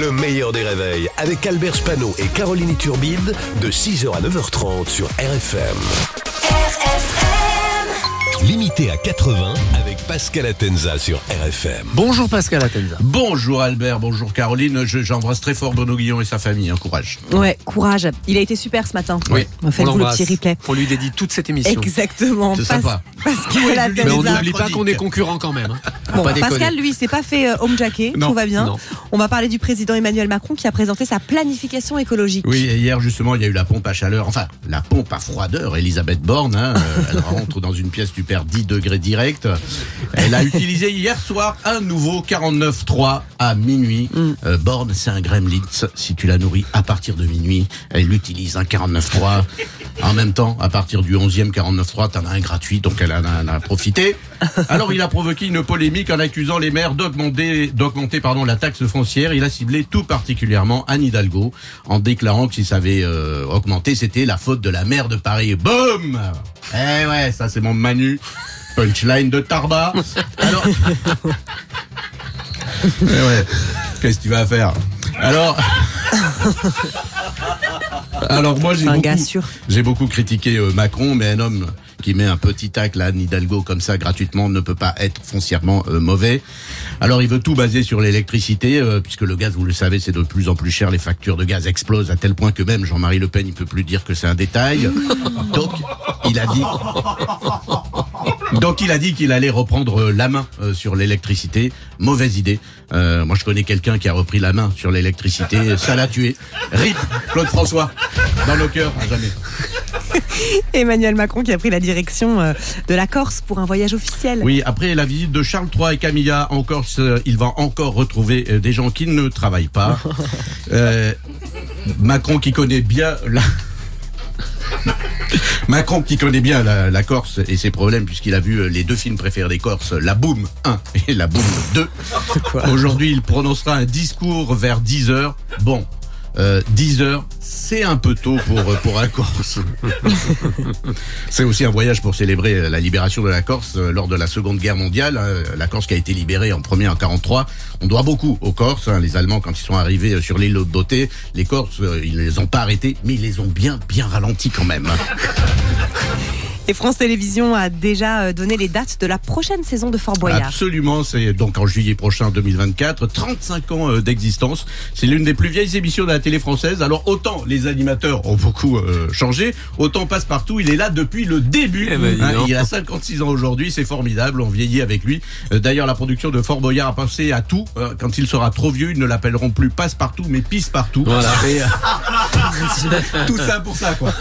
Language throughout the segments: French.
Le meilleur des réveils avec Albert Spano et Caroline Turbide de 6h à 9h30 sur RFM. Limité à 80 avec Pascal Atenza sur RFM. Bonjour Pascal Atenza. Bonjour Albert, bonjour Caroline. Je- J'embrasse très fort Bruno Guillon et sa famille. hein, courage. Ouais, courage. Il a été super ce matin. Oui, Faites-vous le petit replay. On lui dédie toute cette émission. Exactement. C'est sympa. Pascal Mais on Atenza. n'oublie pas qu'on est concurrents quand même. hein. Bon, pas. Pascal, lui, il s'est pas fait euh, home jacket, Non, tout va bien. non. On va parler du président Emmanuel Macron qui a présenté sa planification écologique. Oui, hier justement, il y a eu la pompe à chaleur, enfin la pompe à froideur. Elisabeth Borne, hein, euh, elle rentre dans une pièce, tu perds 10 degrés direct. Elle a utilisé hier soir un nouveau 49.3 à minuit. Euh, Borne, c'est un gremlin. Si tu la nourris à partir de minuit, elle utilise un 49.3. En même temps, à partir du 11e 49.3, t'en as un gratuit, donc elle en a, en a profité. Alors il a provoqué une polémique en accusant les maires d'augmenter, d'augmenter pardon la taxe foncière. Il a ciblé tout particulièrement Anne Hidalgo en déclarant que si ça avait euh, augmenté, c'était la faute de la maire de Paris. Boum Eh ouais, ça c'est mon Manu. Punchline de Tarba. Alors. Eh ouais. Qu'est-ce que tu vas faire Alors. Alors moi j'ai beaucoup, j'ai beaucoup critiqué euh, Macron, mais un homme qui met un petit tacle à Anne Hidalgo comme ça gratuitement ne peut pas être foncièrement euh, mauvais. Alors il veut tout baser sur l'électricité, euh, puisque le gaz, vous le savez, c'est de plus en plus cher. Les factures de gaz explosent à tel point que même Jean-Marie Le Pen, il peut plus dire que c'est un détail. Donc il a dit. Donc il a dit qu'il allait reprendre euh, la main euh, sur l'électricité. Mauvaise idée. Euh, moi je connais quelqu'un qui a repris la main sur l'électricité. Ça l'a tué. RIP Claude François. Dans nos cœurs, à jamais. Emmanuel Macron qui a pris la direction de la Corse pour un voyage officiel. Oui, après la visite de Charles III et Camilla en Corse, il va encore retrouver des gens qui ne travaillent pas. Euh, Macron qui connaît bien la... Macron qui connaît bien la, la Corse et ses problèmes puisqu'il a vu euh, les deux films préférés des Corses, La Boum 1 et La Boum 2. Aujourd'hui, il prononcera un discours vers 10 heures. Bon, euh, 10 heures, c'est un peu tôt pour, euh, pour un Corse. C'est aussi un voyage pour célébrer euh, la libération de la Corse euh, lors de la Seconde Guerre mondiale. hein. La Corse qui a été libérée en premier en 43. On doit beaucoup aux Corses. hein. Les Allemands, quand ils sont arrivés sur l'île de Beauté, les Corses, ils les ont pas arrêtés, mais ils les ont bien, bien ralentis quand même. Et France Télévisions a déjà euh, donné les dates de la prochaine saison de Fort Boyard. Absolument, c'est donc en juillet prochain 2024, 35 ans euh, d'existence. C'est l'une des plus vieilles émissions de la télé française. Alors autant les animateurs ont beaucoup euh, changé, autant Passe-Partout, il est là depuis le début. Eh ben, Hein, il a 56 ans aujourd'hui, c'est formidable, on vieillit avec lui. D'ailleurs, la production de Fort Boyard a pensé à tout. Euh, Quand il sera trop vieux, ils ne l'appelleront plus Passe-Partout, mais Pisse-Partout. Voilà. Et, euh, tout ça pour ça, quoi.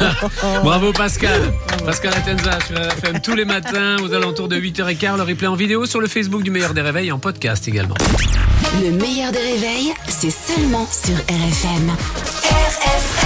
Bravo Pascal. Pascal Atenza sur RFM tous les matins aux alentours de 8h15. Le replay en vidéo sur le Facebook du meilleur des réveils et en podcast également. Le meilleur des réveils, c'est seulement sur RFM. RFM